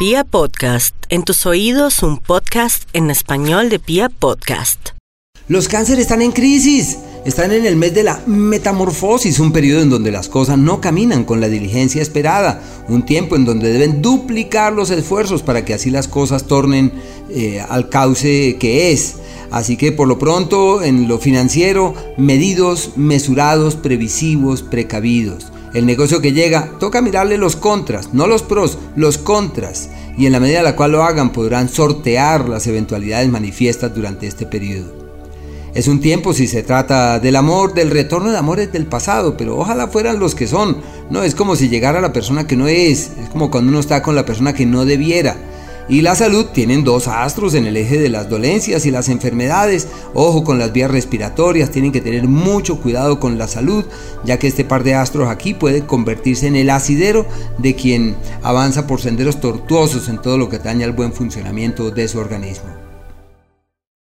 Pia Podcast, en tus oídos un podcast en español de Pia Podcast. Los cánceres están en crisis, están en el mes de la metamorfosis, un periodo en donde las cosas no caminan con la diligencia esperada, un tiempo en donde deben duplicar los esfuerzos para que así las cosas tornen eh, al cauce que es. Así que por lo pronto en lo financiero, medidos, mesurados, previsivos, precavidos. El negocio que llega, toca mirarle los contras, no los pros, los contras. Y en la medida en la cual lo hagan podrán sortear las eventualidades manifiestas durante este periodo. Es un tiempo si se trata del amor, del retorno de amores del pasado, pero ojalá fueran los que son. No es como si llegara la persona que no es, es como cuando uno está con la persona que no debiera. Y la salud tienen dos astros en el eje de las dolencias y las enfermedades. Ojo con las vías respiratorias, tienen que tener mucho cuidado con la salud, ya que este par de astros aquí puede convertirse en el asidero de quien avanza por senderos tortuosos en todo lo que daña el buen funcionamiento de su organismo.